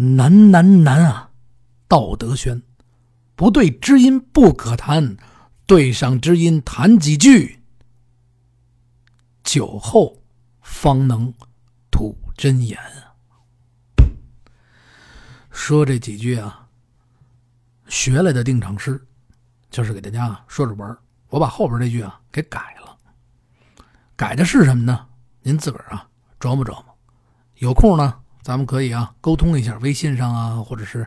难难难啊！道德轩，不对知音不可谈，对上知音谈几句，酒后方能吐真言啊！说这几句啊，学来的定场诗，就是给大家说着玩我把后边这句啊给改了，改的是什么呢？您自个儿啊琢磨琢磨，有空呢。咱们可以啊，沟通一下，微信上啊，或者是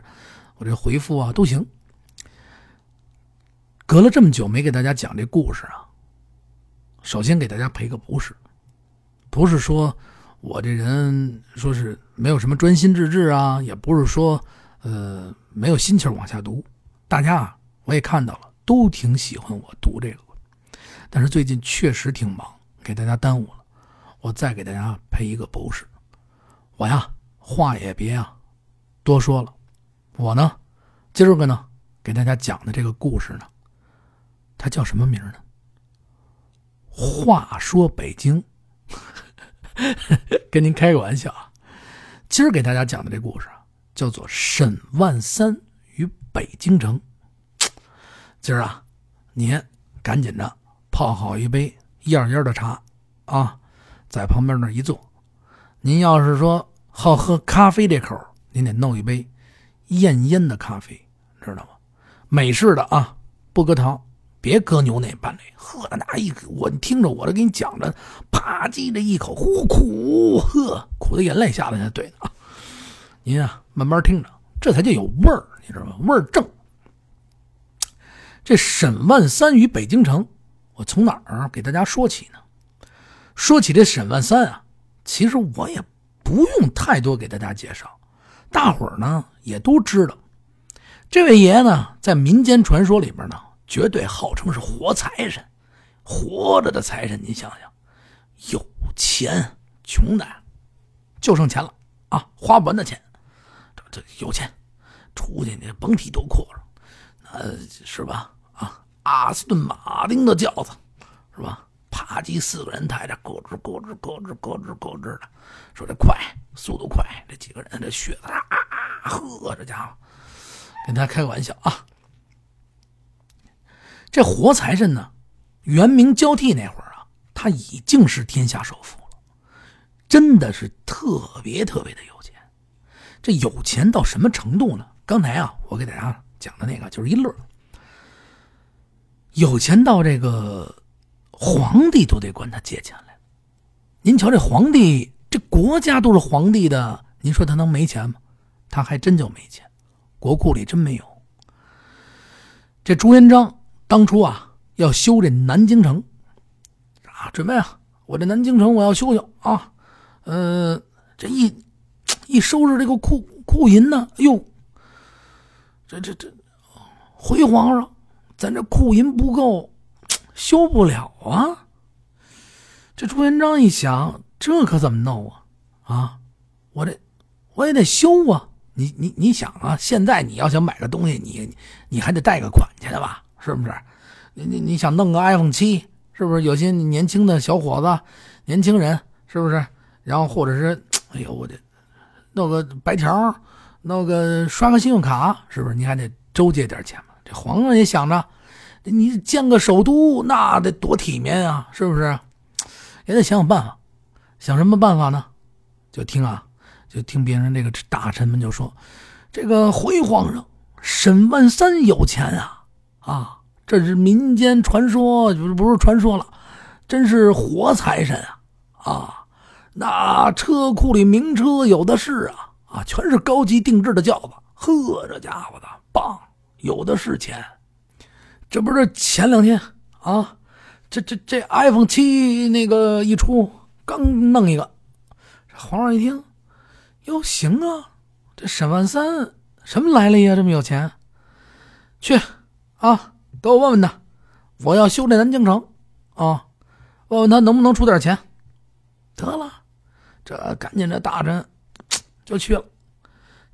我这回复啊，都行。隔了这么久没给大家讲这故事啊，首先给大家赔个不是，不是说我这人说是没有什么专心致志啊，也不是说呃没有心情往下读。大家啊，我也看到了，都挺喜欢我读这个，但是最近确实挺忙，给大家耽误了。我再给大家赔一个不是，我呀。话也别啊，多说了。我呢，今儿个呢，给大家讲的这个故事呢，它叫什么名呢？话说北京，跟您开个玩笑啊。今儿给大家讲的这故事啊，叫做沈万三与北京城。今儿啊，您赶紧的泡好一杯燕烟的茶啊，在旁边那一坐。您要是说。好喝咖啡这口，您得弄一杯艳烟的咖啡，知道吗？美式的啊，不搁糖，别搁牛奶拌的。喝的那一，我听着我这给你讲着，啪叽的一口，呼苦，呵，苦的眼泪下来才对啊。您啊，慢慢听着，这才叫有味儿，你知道吗？味儿正。这沈万三与北京城，我从哪儿给大家说起呢？说起这沈万三啊，其实我也。不用太多给大家介绍，大伙儿呢也都知道，这位爷呢在民间传说里边呢，绝对号称是活财神，活着的财神。您想想，有钱，穷的就剩钱了啊，花不完的钱。这这有钱，出去你甭提多阔了，呃是吧？啊，阿斯顿马丁的轿子，是吧？啪叽，四个人抬着，咯吱咯吱咯吱咯吱咯吱的，说这快，速度快。这几个人这血啊啊，呵，这家伙，跟大家开个玩笑啊。这活财神呢，元明交替那会儿啊，他已经是天下首富了，真的是特别特别的有钱。这有钱到什么程度呢？刚才啊，我给大家讲的那个就是一乐，有钱到这个。皇帝都得管他借钱来，您瞧这皇帝，这国家都是皇帝的，您说他能没钱吗？他还真就没钱，国库里真没有。这朱元璋当初啊要修这南京城，啊，准备啊，我这南京城我要修修啊，呃，这一一收拾这个库库银呢，哎呦，这这这，回皇上，咱这库银不够。修不了啊！这朱元璋一想，这可怎么弄啊？啊，我这我也得修啊！你你你想啊，现在你要想买个东西，你你还得贷个款去的吧？是不是？你你你想弄个 iPhone 七，是不是？有些年轻的小伙子、年轻人，是不是？然后或者是，哎呦，我这弄个白条，弄个刷个信用卡，是不是？你还得周借点钱嘛？这皇上也想着。你建个首都，那得多体面啊，是不是？也得想想办法。想什么办法呢？就听啊，就听别人这个大臣们就说：“这个回皇上，沈万三有钱啊！啊，这是民间传说，不是不是传说了，真是活财神啊！啊，那车库里名车有的是啊，啊，全是高级定制的轿子。呵，这家伙的棒，有的是钱。”这不是前两天啊，这这这 iPhone 七那个一出，刚弄一个，皇上一听，哟行啊，这沈万三什么来历呀？这么有钱，去啊，给我问问他，我要修这南京城啊，问问他能不能出点钱。得了，这赶紧这大臣就去了。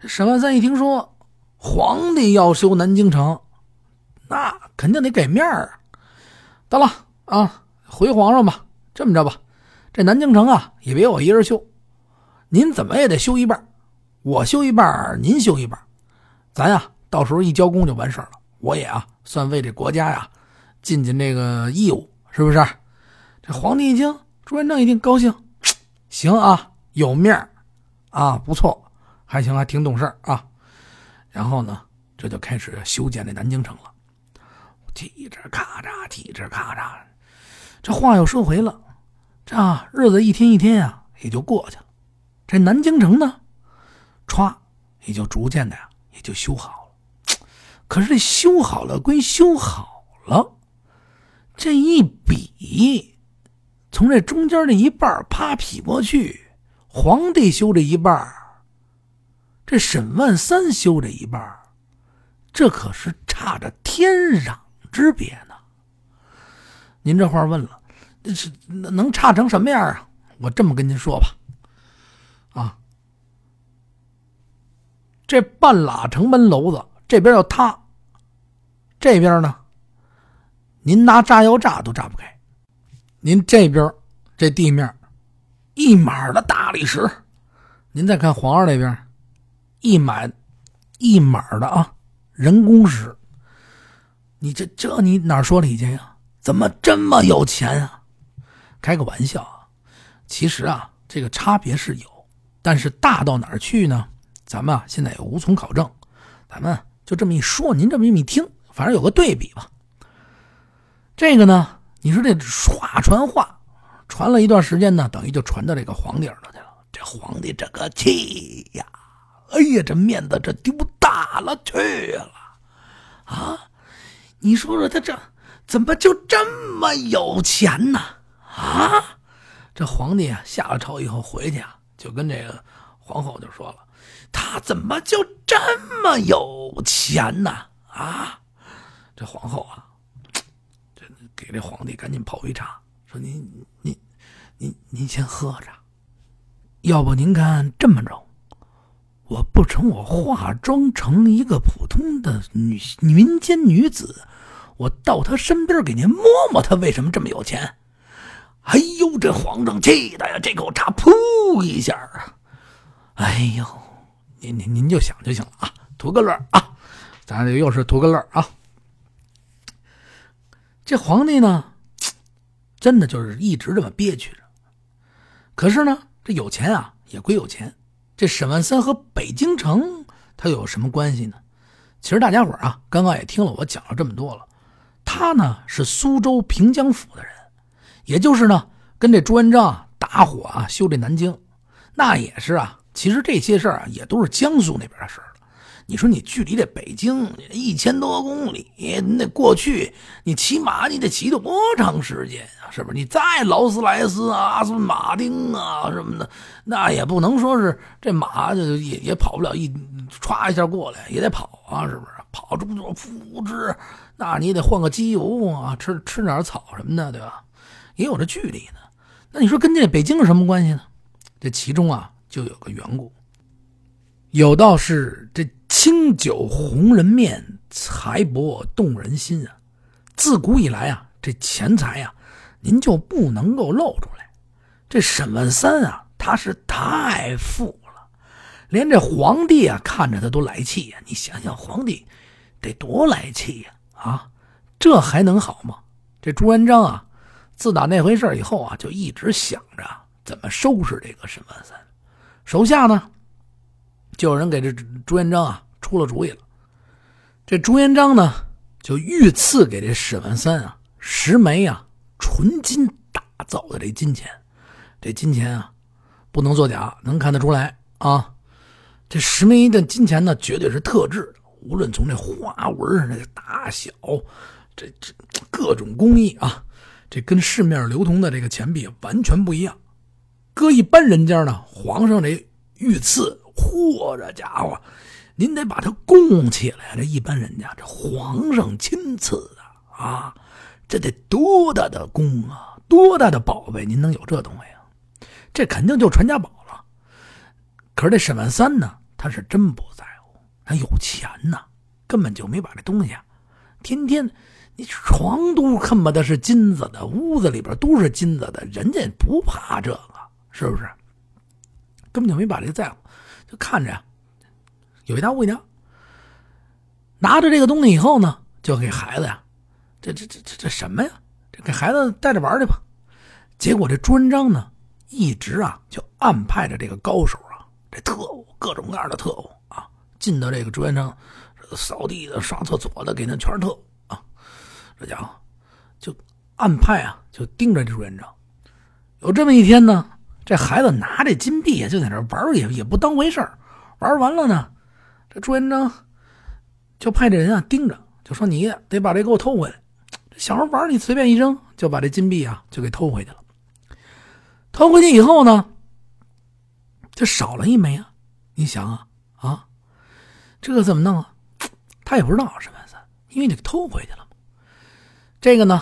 沈万三一听说皇帝要修南京城。那肯定得给面儿，得了啊，回皇上吧。这么着吧，这南京城啊，也别我一人修，您怎么也得修一半我修一半，您修一半，咱呀到时候一交工就完事了。我也啊算为这国家呀尽尽这个义务，是不是？这皇帝一听，朱元璋一定高兴，行啊，有面儿啊，不错，还行，还挺懂事啊。然后呢，这就开始修建这南京城了，踢着咔嚓，踢着咔嚓。这话又说回了，这日子一天一天呀，也就过去了。这南京城呢，歘，也就逐渐的呀，也就修好了。可是这修好了归修好了，这一比，从这中间这一半啪劈过去，皇帝修这一半这沈万三修这一半这可是差着天壤之别呢。您这话问了，这是能差成什么样啊？我这么跟您说吧，啊，这半拉城门楼子这边要塌，这边呢，您拿炸药炸都炸不开。您这边这地面一码的大理石，您再看皇上那边一满一码的啊人工石，你这这你哪说理去呀？怎么这么有钱啊？开个玩笑啊！其实啊，这个差别是有，但是大到哪儿去呢？咱们啊现在也无从考证，咱们就这么一说，您这么一听，反正有个对比吧。这个呢，你说这话传话，传了一段时间呢，等于就传到这个皇帝耳朵去了。这皇帝这个气呀，哎呀，这面子这丢大了去了啊！你说说他这。怎么就这么有钱呢？啊！这皇帝啊下了朝以后回去啊，就跟这个皇后就说了：“他怎么就这么有钱呢？”啊！这皇后啊，这给这皇帝赶紧泡杯茶，说：“您您您您先喝着，要不您看这么着，我不成我化妆成一个普通的女民间女子。”我到他身边给您摸摸，他为什么这么有钱？哎呦，这皇上气的呀，这口茶噗一下啊！哎呦，您您您就想就行了啊，图个乐啊，咱这又是图个乐啊。这皇帝呢，真的就是一直这么憋屈着。可是呢，这有钱啊也归有钱，这沈万三和北京城他有什么关系呢？其实大家伙啊，刚刚也听了我讲了这么多了。他呢是苏州平江府的人，也就是呢跟这朱元璋打火啊修这南京，那也是啊。其实这些事儿啊也都是江苏那边的事儿。你说你距离这北京一千多公里，你那过去你骑马你得骑多长时间啊？是不是？你再劳斯莱斯啊、阿斯顿马丁啊什么的，那也不能说是这马就也也跑不了一歘一下过来，也得跑啊，是不是？跑这么多复制，那你得换个机油啊，吃吃点草什么的，对吧？也有这距离呢。那你说跟这北京是什么关系呢？这其中啊就有个缘故。有道是这清酒红人面，财帛动人心啊。自古以来啊，这钱财啊，您就不能够露出来。这沈万三啊，他是太富了，连这皇帝啊看着他都来气呀。你想想，皇帝。得多来气呀！啊，这还能好吗？这朱元璋啊，自打那回事以后啊，就一直想着怎么收拾这个沈万三。手下呢，就有人给这朱元璋啊出了主意了。这朱元璋呢，就御赐给这沈万三啊十枚啊纯金打造的这金钱。这金钱啊，不能作假，能看得出来啊。这十枚的金钱呢，绝对是特制的。无论从这花纹、这大小，这这各种工艺啊，这跟市面流通的这个钱币完全不一样。搁一般人家呢，皇上这御赐，嚯，这家伙，您得把他供起来。这一般人家，这皇上亲赐的啊，这得多大的功啊，多大的宝贝，您能有这东西啊？这肯定就传家宝了。可是这沈万三呢，他是真不在乎。他有钱呐，根本就没把这东西啊，天天你床都恨不得是金子的，屋子里边都是金子的，人家不怕这个，是不是？根本就没把这在乎，就看着呀，有一大物件。拿着这个东西以后呢，就给孩子呀，这这这这这什么呀？这给孩子带着玩去吧。结果这朱元璋呢，一直啊就暗派着这个高手啊，这特务各种各样的特务啊，进到这个朱元璋扫地的、刷厕所的，给那全是特务啊。这家伙就暗派啊，就盯着这朱元璋。有这么一天呢，这孩子拿这金币就在那玩，也也不当回事儿。玩完了呢，这朱元璋。就派这人啊盯着，就说你得把这给我偷回来。小孩玩，你随便一扔，就把这金币啊就给偷回去了。偷回去以后呢，就少了一枚啊。你想啊啊，这个怎么弄啊？他也不知道沈万三，因为你偷回去了这个呢，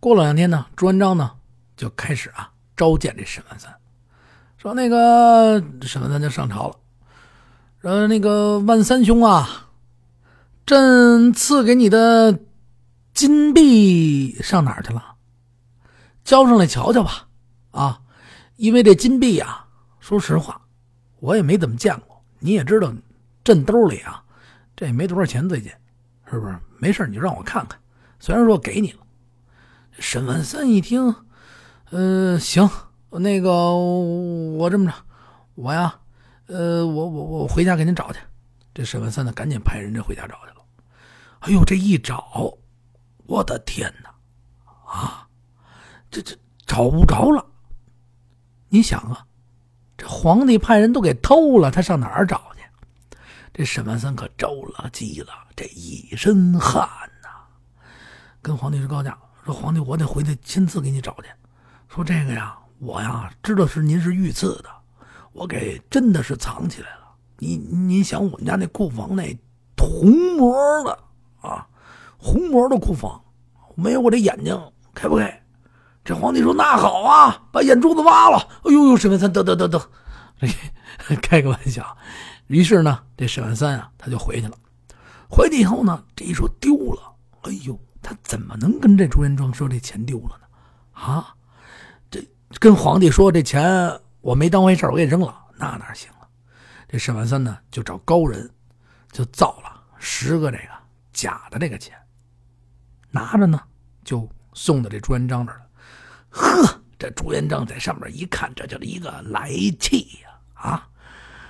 过了两天呢，朱元璋呢就开始啊召见这沈万三，说那个沈万三就上朝了，说那个万三兄啊。朕赐给你的金币上哪儿去了？交上来瞧瞧吧！啊，因为这金币啊，说实话，我也没怎么见过。你也知道，朕兜里啊，这也没多少钱，最近是不是？没事你就让我看看。虽然说给你了，沈万三一听，嗯，行，那个我这么着，我呀，呃，我我我回家给您找去。这沈万三呢，赶紧派人这回家找去了。哎呦，这一找，我的天哪！啊，这这找不着了。你想啊，这皇帝派人都给偷了，他上哪儿找去？这沈万三可着了急了，这一身汗呐，跟皇帝是告假，说皇帝，我得回去亲自给你找去。说这个呀，我呀知道是您是御赐的，我给真的是藏起来了。你你想，我们家那库房那铜模的。啊，红模的库房没有我这眼睛开不开？这皇帝说：“那好啊，把眼珠子挖了。”哎呦呦，沈万三得得得得，开个玩笑。于是呢，这沈万三啊，他就回去了。回去以后呢，这一说丢了，哎呦，他怎么能跟这朱元璋说这钱丢了呢？啊，跟皇帝说这钱我没当回事我给扔了，那哪行啊？这沈万三呢，就找高人，就造了十个这个。假的这个钱，拿着呢，就送到这朱元璋这儿了。呵，这朱元璋在上面一看，这就是一个来气呀！啊，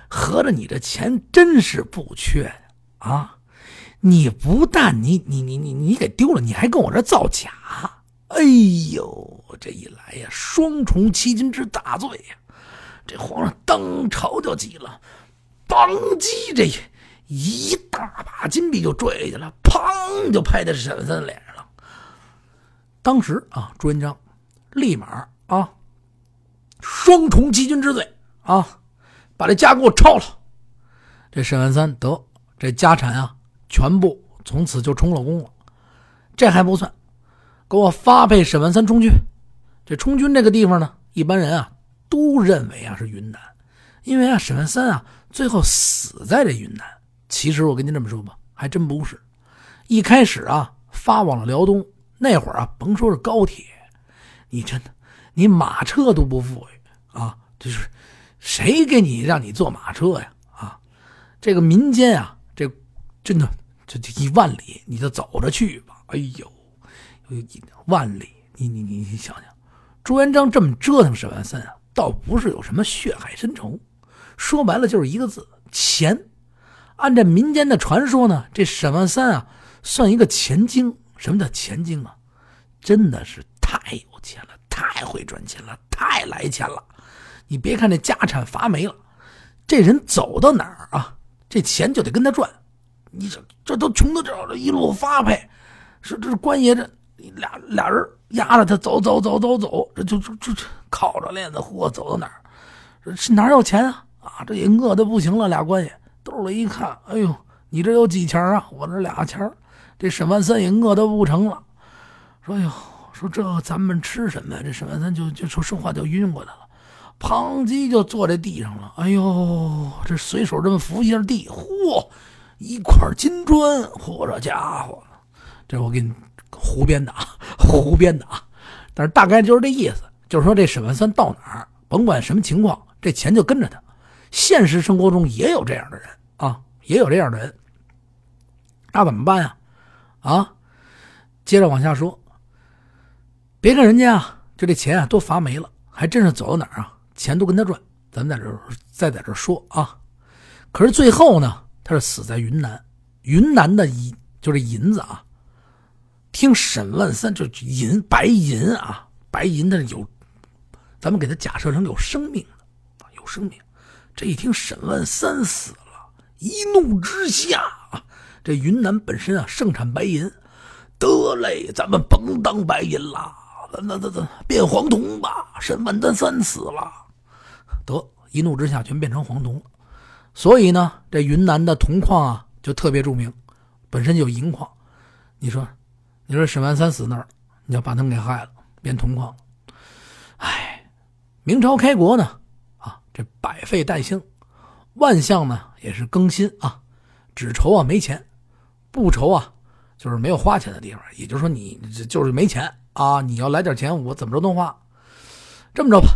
合着你这钱真是不缺！啊，你不但你你你你你给丢了，你还跟我这造假！哎呦，这一来呀，双重欺君之大罪呀！这皇上当朝就急了，当即这。一大把金币就拽下去了，砰就拍在沈万三脸上了。当时啊，朱元璋立马啊，双重欺君之罪啊，把这家给我抄了。这沈万三得这家产啊，全部从此就充了公了。这还不算，给我发配沈万三充军。这充军这个地方呢，一般人啊都认为啊是云南，因为啊沈万三啊最后死在这云南。其实我跟您这么说吧，还真不是。一开始啊，发往了辽东那会儿啊，甭说是高铁，你真的，你马车都不富裕啊。就是谁给你让你坐马车呀？啊，这个民间啊，这真的这这一万里你就走着去吧。哎呦，万里，你你你你想想，朱元璋这么折腾沈万三啊，倒不是有什么血海深仇，说白了就是一个字：钱。按照民间的传说呢，这沈万三啊，算一个钱精。什么叫钱精啊？真的是太有钱了，太会赚钱了，太来钱了。你别看这家产发没了，这人走到哪儿啊，这钱就得跟他赚。你这这都穷到这儿，一路发配，是这是官爷这俩俩人压着他走走走走走，这就就就靠着链子货走到哪儿，是哪有钱啊？啊，这也饿的不行了，俩官爷。兜里一看，哎呦，你这有几钱啊？我这俩钱这沈万三也饿得不成了，说哟，说这咱们吃什么呀？这沈万三就就说说话就晕过来了，砰叽就坐在地上了。哎呦，这随手这么扶一下地，嚯，一块金砖，嚯，这家伙，这我给你胡编的啊，胡编的啊。但是大概就是这意思，就是说这沈万三到哪儿，甭管什么情况，这钱就跟着他。现实生活中也有这样的人啊，也有这样的人。那怎么办呀？啊，接着往下说，别看人家啊，就这钱啊都罚没了，还真是走到哪儿啊，钱都跟他赚。咱们在这再在这说啊，可是最后呢，他是死在云南。云南的银就是银子啊，听沈万三就银白银啊，白银的有，咱们给他假设成有生命的啊，有生命。这一听沈万三死了，一怒之下啊，这云南本身啊盛产白银，得嘞，咱们甭当白银了，那那那变黄铜吧。沈万三死了，得一怒之下全变成黄铜了。所以呢，这云南的铜矿啊就特别著名，本身就有银矿。你说，你说沈万三死那儿，你要把他们给害了，变铜矿。哎，明朝开国呢。啊这百废待兴，万象呢也是更新啊，只愁啊没钱，不愁啊就是没有花钱的地方。也就是说，你就是没钱啊，你要来点钱，我怎么着都花。这么着吧，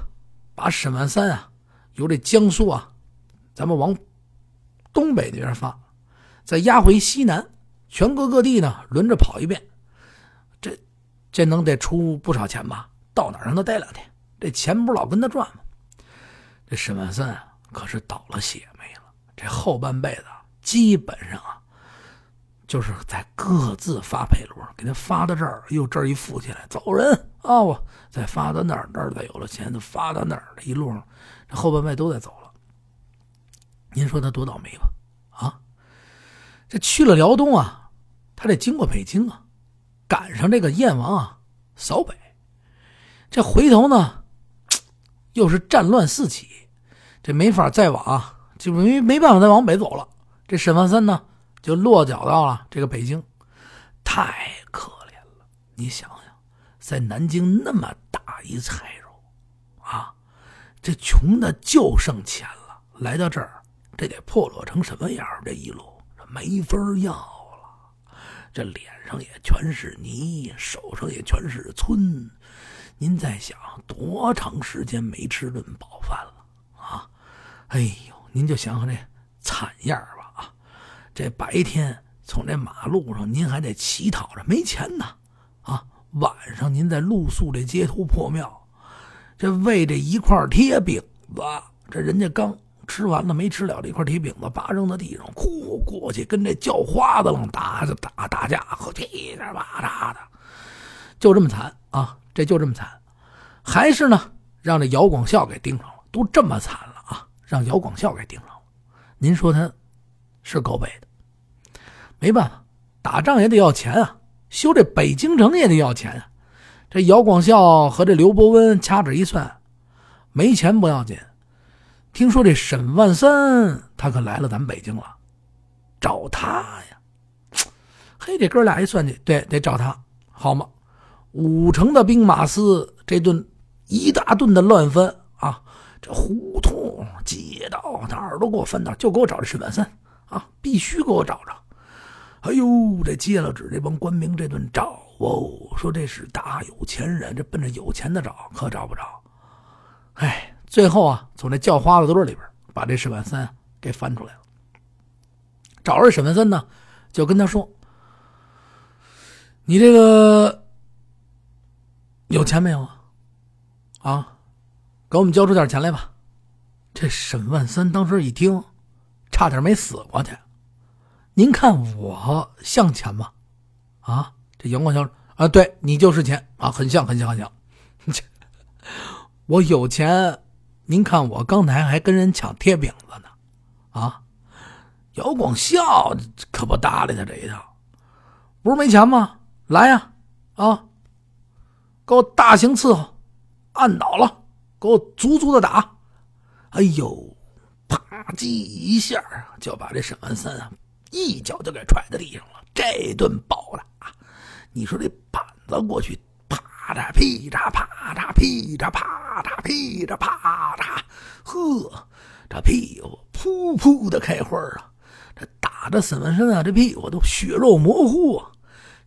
把沈万三啊由这江苏啊，咱们往东北那边发，再押回西南，全国各地呢轮着跑一遍。这能得出不少钱吧？到哪让他待两天，这钱不是老跟他赚吗？这沈万三可是倒了血霉了，这后半辈子基本上啊，就是在各自发配轮，给他发到这儿，又这儿一富起来，走人啊！再发到那儿，那儿再有了钱，就发到那儿，这一路上这后半辈都在走了。您说他多倒霉吧？啊，这去了辽东啊，他得经过北京啊，赶上这个燕王啊扫北，这回头呢，又是战乱四起。这没法再往，就没没办法再往北走了。这沈万三呢，就落脚到了这个北京，太可怜了。你想想，在南京那么大一财主，啊，这穷的就剩钱了。来到这儿，这得破落成什么样？这一路没法要，这脸上也全是泥，手上也全是皴。您在想，多长时间没吃顿饱饭了啊？哎呦，您就想想这惨样吧啊！这白天从这马路上，您还得乞讨着，没钱呢啊！晚上您在露宿这街头破庙，这为这一块贴饼子，这人家刚吃完了没吃了这块铁饼子，叭扔在地上，哭过去跟这叫花子愣打打打架，和噼里啪啦的，就这么惨啊！这就这么惨，还是呢让这姚广孝给盯上了，都这么惨了啊。让姚广孝给盯上了，您说他是够背的，没办法，打仗也得要钱啊，修这北京城也得要钱啊。这姚广孝和这刘伯温掐指一算，没钱不要紧，听说这沈万三他可来了咱北京了，找他呀。嘿，这哥俩一算计，对，得找他，好嘛？五城的兵马司这顿一大顿的乱翻啊！这胡同、街道，哪儿都给我翻到，就给我找这沈万三啊！必须给我找着！哎呦，这接了旨，这帮官兵这顿找哦，说这是大有钱人，这奔着有钱的找，可找不着。哎，最后啊，从这叫花子堆里边把这沈万三给翻出来了。找着沈万三呢，就跟他说：“你这个有钱没有啊？啊？”给我们交出点钱来吧！这沈万三当时一听，差点没死过去。您看我像钱吗？啊，这杨广孝啊，对你就是钱啊，很像，很像，很像。我有钱，您看我刚才还跟人抢贴饼子呢。啊，姚广孝可不搭理他这一套，不是没钱吗？来呀，啊，给我大刑伺候，按倒了。给我足足的打！哎呦，啪叽一下就把这沈万三啊一脚就给踹在地上了。这顿暴打，你说这板子过去，啪嚓噼嚓啪嚓噼嚓啪嚓噼嚓啪嚓，呵，这屁股噗噗的开花啊！这打的沈万三啊，这屁股都血肉模糊啊！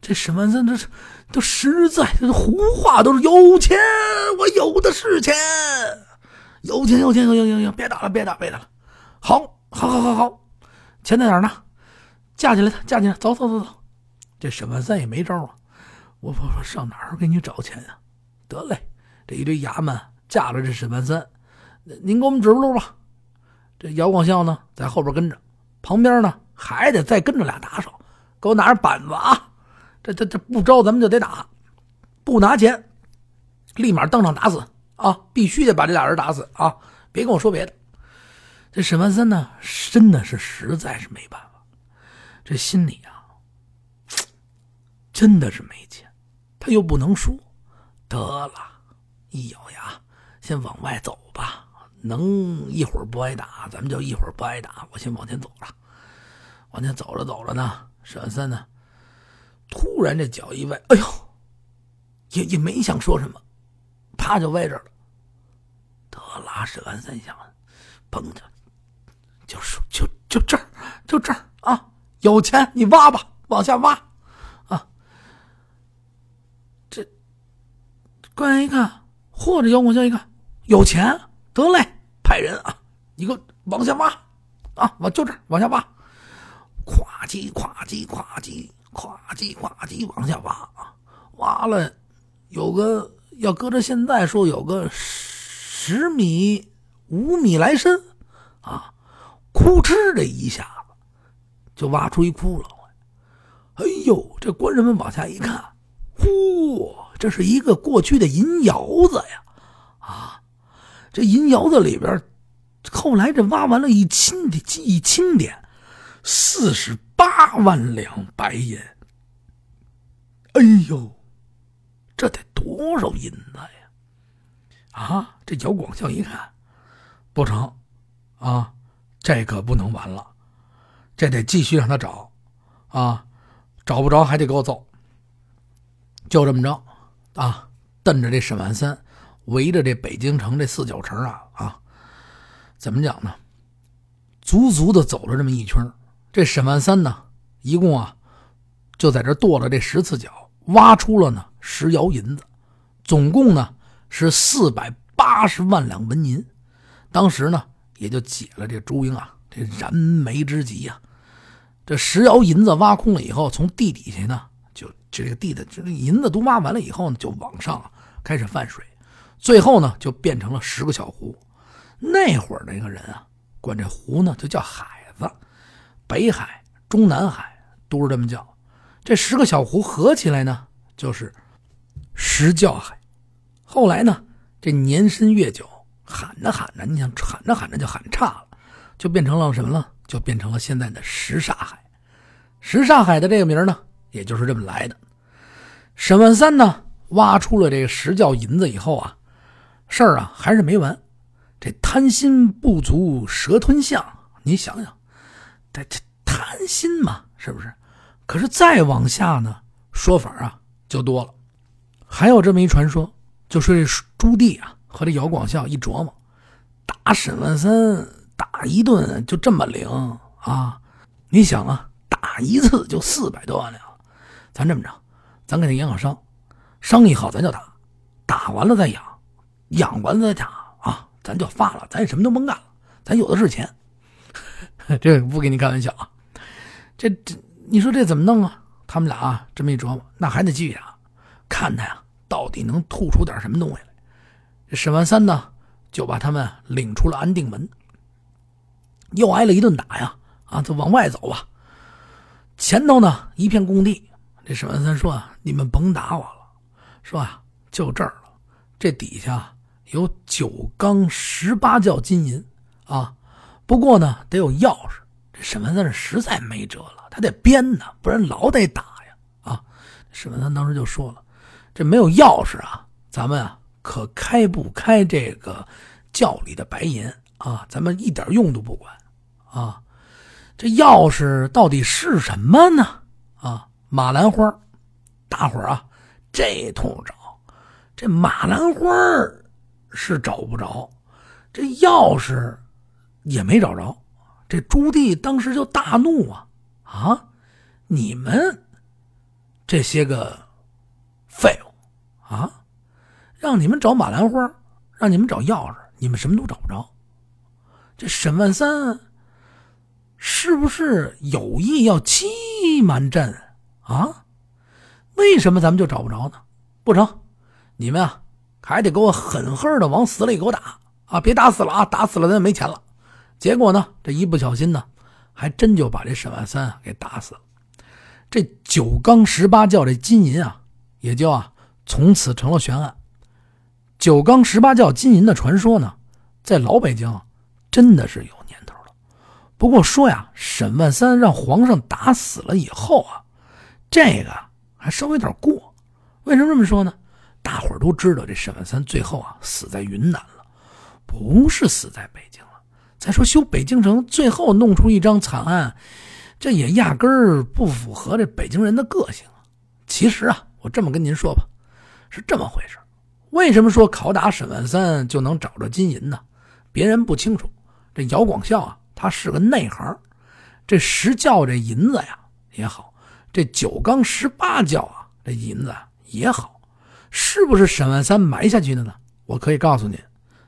这沈万三这是。都实在，这胡话都是有钱，我有的是钱，有钱有钱，行行行行，别打了，别打，别打了，好，好，好，好，好，钱在哪儿呢？架起来，架起来，走走走走。这沈万三也没招啊，我我我上哪儿给你找钱啊？得嘞，这一堆衙门架着这沈万三，您给我们指路吧。这姚广孝呢，在后边跟着，旁边呢还得再跟着俩打手，给我拿着板子啊！这这这不招咱们就得打，不拿钱，立马当场打死啊！必须得把这俩人打死啊！别跟我说别的。这沈万三呢，真的是实在是没办法，这心里啊，真的是没钱，他又不能说，得了，一咬牙，先往外走吧。能一会儿不挨打，咱们就一会儿不挨打。我先往前走了，往前走着走着呢，沈三呢，突然这脚一歪，哎呦，也也没想说什么，啪就歪这儿了。得了，沈万三想，蹦着，就是就就这儿，就这儿啊，有钱你挖吧，往下挖，啊，这官员一看，嚯，这姚广孝一看有钱，得嘞。派人啊，你给我往下挖，啊，往就这往下挖，咵叽咵叽咵叽咵叽咵叽往下挖，挖了有个要搁着现在说有个十米五米来深啊，哭哧的一下子就挖出一窟窿来。哎呦，这官人们往下一看，嚯，这是一个过去的银窑子呀，啊！这银窑子里边，后来这挖完了，一清的一清点，四十八万两白银。哎呦，这得多少银子呀？啊！这姚广孝一看，不成，啊，这可不能完了，这得继续让他找，啊，找不着还得给我揍。就这么着，啊，瞪着这沈万三。围着这北京城这四九城啊啊，怎么讲呢？足足的走了这么一圈这沈万三呢，一共啊，就在这跺了这十次脚，挖出了呢十窑银子，总共呢是四百八十万两纹银。当时呢，也就解了这朱英啊这燃眉之急呀。这十窑银子挖空了以后，从地底下呢，这个地的这个银子都挖完了以后呢，就往上开始泛水。最后呢，就变成了十个小湖。那会儿那个人啊，管这湖呢就叫海子，北海、中南海都是这么叫。这十个小湖合起来呢，就是十教海。后来呢，这年深月久，喊着喊着，你想喊着喊着就喊差了，就变成了什么了？就变成了现在的什刹海。什刹海的这个名呢，也就是这么来的。沈万三呢，挖出了这个十窖银子以后啊。事儿啊，还是没完。这贪心不足蛇吞象，你想想，这这贪心嘛，是不是？可是再往下呢，说法啊就多了。还有这么一传说，就说这朱棣啊和这姚广孝一琢磨，打沈万三打一顿就这么灵啊？你想啊，打一次就四百多万两，咱这么着，咱给他养好伤，伤一好咱就打，打完了再养。养完了再打啊，咱就发了，咱什么都甭干了，咱有的是钱。这不跟你开玩笑啊，这这，你说这怎么弄啊？他们俩啊这么一琢磨，那还得继续打，看他呀到底能吐出点什么东西来。这沈万三呢，就把他们领出了安定门，又挨了一顿打呀，啊，就往外走吧。前头呢一片工地，这沈万三说啊，你们甭打我了，说啊，就这儿了，这底下。有九缸十八窖金银啊，不过呢得有钥匙。这沈万三实在没辙了，他得编呢，不然老得打呀啊！沈万三当时就说了：“这没有钥匙啊，咱们啊可开不开这个窖里的白银啊？咱们一点用都不管啊！这钥匙到底是什么呢？啊，马兰花，大伙儿啊这通找，这马兰花是找不着，这钥匙也没找着，这朱棣当时就大怒啊！啊，你们这些个废物啊，让你们找马兰花，让你们找钥匙，你们什么都找不着。这沈万三是不是有意要欺瞒朕啊？为什么咱们就找不着呢？不成，你们啊，还得给我狠狠的往死里给我打啊！别打死了啊，打死了咱就没钱了。结果呢，这一不小心呢，还真就把这沈万三给打死了。这九缸十八窖这金银啊，也就啊从此成了悬案。九缸十八窖金银的传说呢，在老北京真的是有年头了。不过说呀，沈万三让皇上打死了以后啊，这个还稍微有点过。为什么这么说呢？大伙儿都知道，这沈万三最后啊死在云南了，不是死在北京了。再说修北京城，最后弄出一张惨案，这也压根儿不符合这北京人的个性啊。其实啊，我这么跟您说吧，是这么回事。为什么说拷打沈万三就能找着金银呢？别人不清楚，这姚广孝啊，他是个内行。这石窖这银子呀也好，这九缸十八窖啊这银子。也好，是不是沈万三埋下去的呢？我可以告诉您，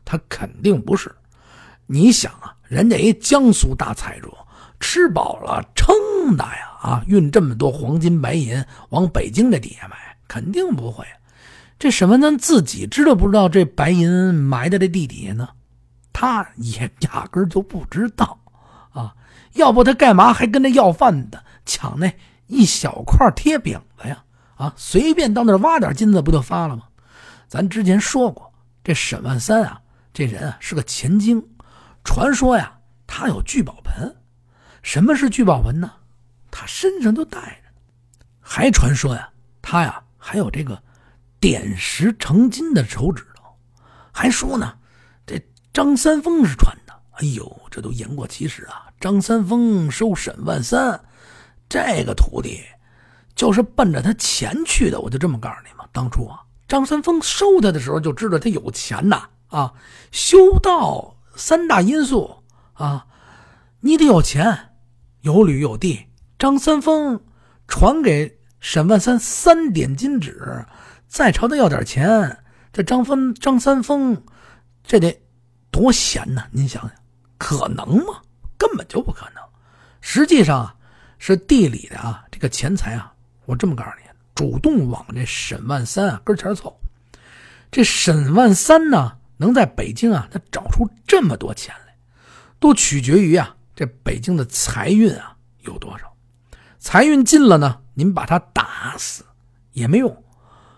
他肯定不是。你想啊，人家一江苏大财主，吃饱了撑的呀，啊，运这么多黄金白银往北京这底下埋，肯定不会。这沈万三自己知道不知道这白银埋在这地底下呢？他也 压根就不知道啊！要不他干嘛还跟那要饭的抢那一小块贴饼子呀？啊，随便到那儿挖点金子不就发了吗？咱之前说过，这沈万三啊，这人啊是个钱精。传说呀，他有聚宝盆。什么是聚宝盆呢？他身上都带着。还传说呀，他呀还有这个点石成金的手指头。还说呢，这张三丰是传的。哎呦，这都言过其实啊！张三丰收沈万三，这个徒弟。就是奔着他钱去的，我就这么告诉你嘛。当初啊，张三丰收他的时候就知道他有钱呐啊。修道三大因素啊，你得有钱，有履有地。张三丰传给沈万三三点金纸，再朝他要点钱，这张峰张三丰这得多闲呐！您想想，可能吗？根本就不可能。实际上啊，是地里的啊这个钱财啊。我这么告诉你，主动往这沈万三啊跟前凑。这沈万三呢，能在北京啊，他找出这么多钱来，都取决于啊，这北京的财运啊有多少。财运尽了呢，您把他打死也没用。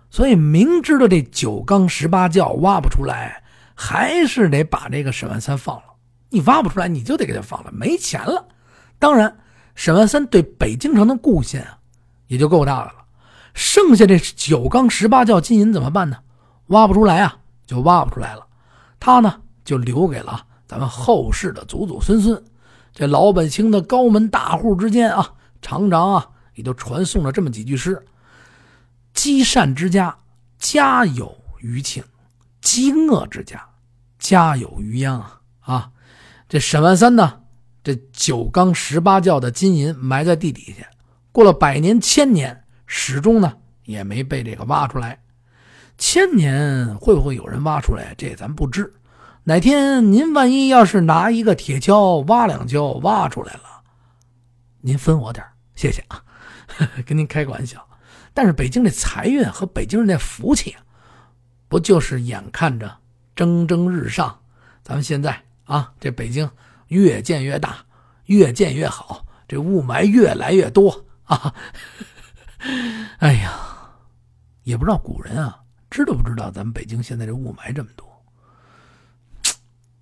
所以明知道这九缸十八窖挖不出来，还是得把这个沈万三放了。你挖不出来，你就得给他放了，没钱了。当然，沈万三对北京城的贡献啊。也就够大的了，剩下这九缸十八窖金银怎么办呢？挖不出来啊，就挖不出来了。他呢，就留给了咱们后世的祖祖孙孙。这老百姓的高门大户之间啊，常常啊，也就传颂了这么几句诗：“积善之家，家有余庆；积恶之家，家有余殃。”啊，这沈万三呢，这九缸十八窖的金银埋在地底下。过了百年千年，始终呢也没被这个挖出来。千年会不会有人挖出来？这咱不知。哪天您万一要是拿一个铁锹挖两锹挖出来了，您分我点谢谢啊，跟您开个玩笑。但是北京这财运和北京人的福气，不就是眼看着蒸蒸日上？咱们现在啊，这北京越建越大，越建越好，这雾霾越来越多。啊，哎呀，也不知道古人啊知道不知道咱们北京现在这雾霾这么多。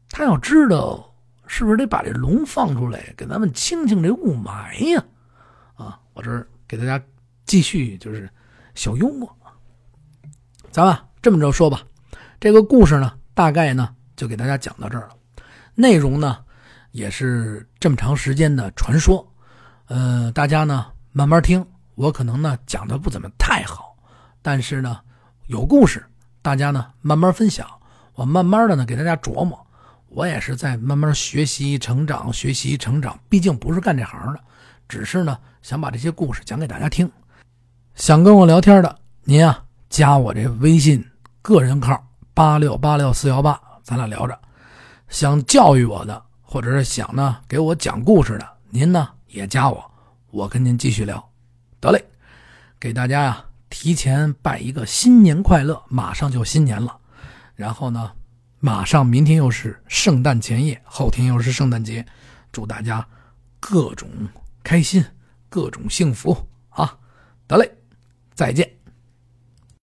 他要知道，是不是得把这龙放出来给咱们清清这雾霾呀？啊，我这儿给大家继续就是小幽默。咱们这么着说吧，这个故事呢，大概呢就给大家讲到这儿了。内容呢也是这么长时间的传说，呃，大家呢。慢慢听，我可能呢讲的不怎么太好，但是呢有故事，大家呢慢慢分享，我慢慢的呢给大家琢磨，我也是在慢慢学习成长，学习成长，毕竟不是干这行的，只是呢想把这些故事讲给大家听。想跟我聊天的您啊，加我这微信个人号八六八六四幺八，咱俩聊着。想教育我的，或者是想呢给我讲故事的。您呢也加我，我跟您继续聊。得嘞，给大家呀提前拜一个新年快乐，马上就新年了。然后呢，马上明天又是圣诞前夜，后天又是圣诞节，祝大家各种开心，各种幸福啊！得嘞，再见。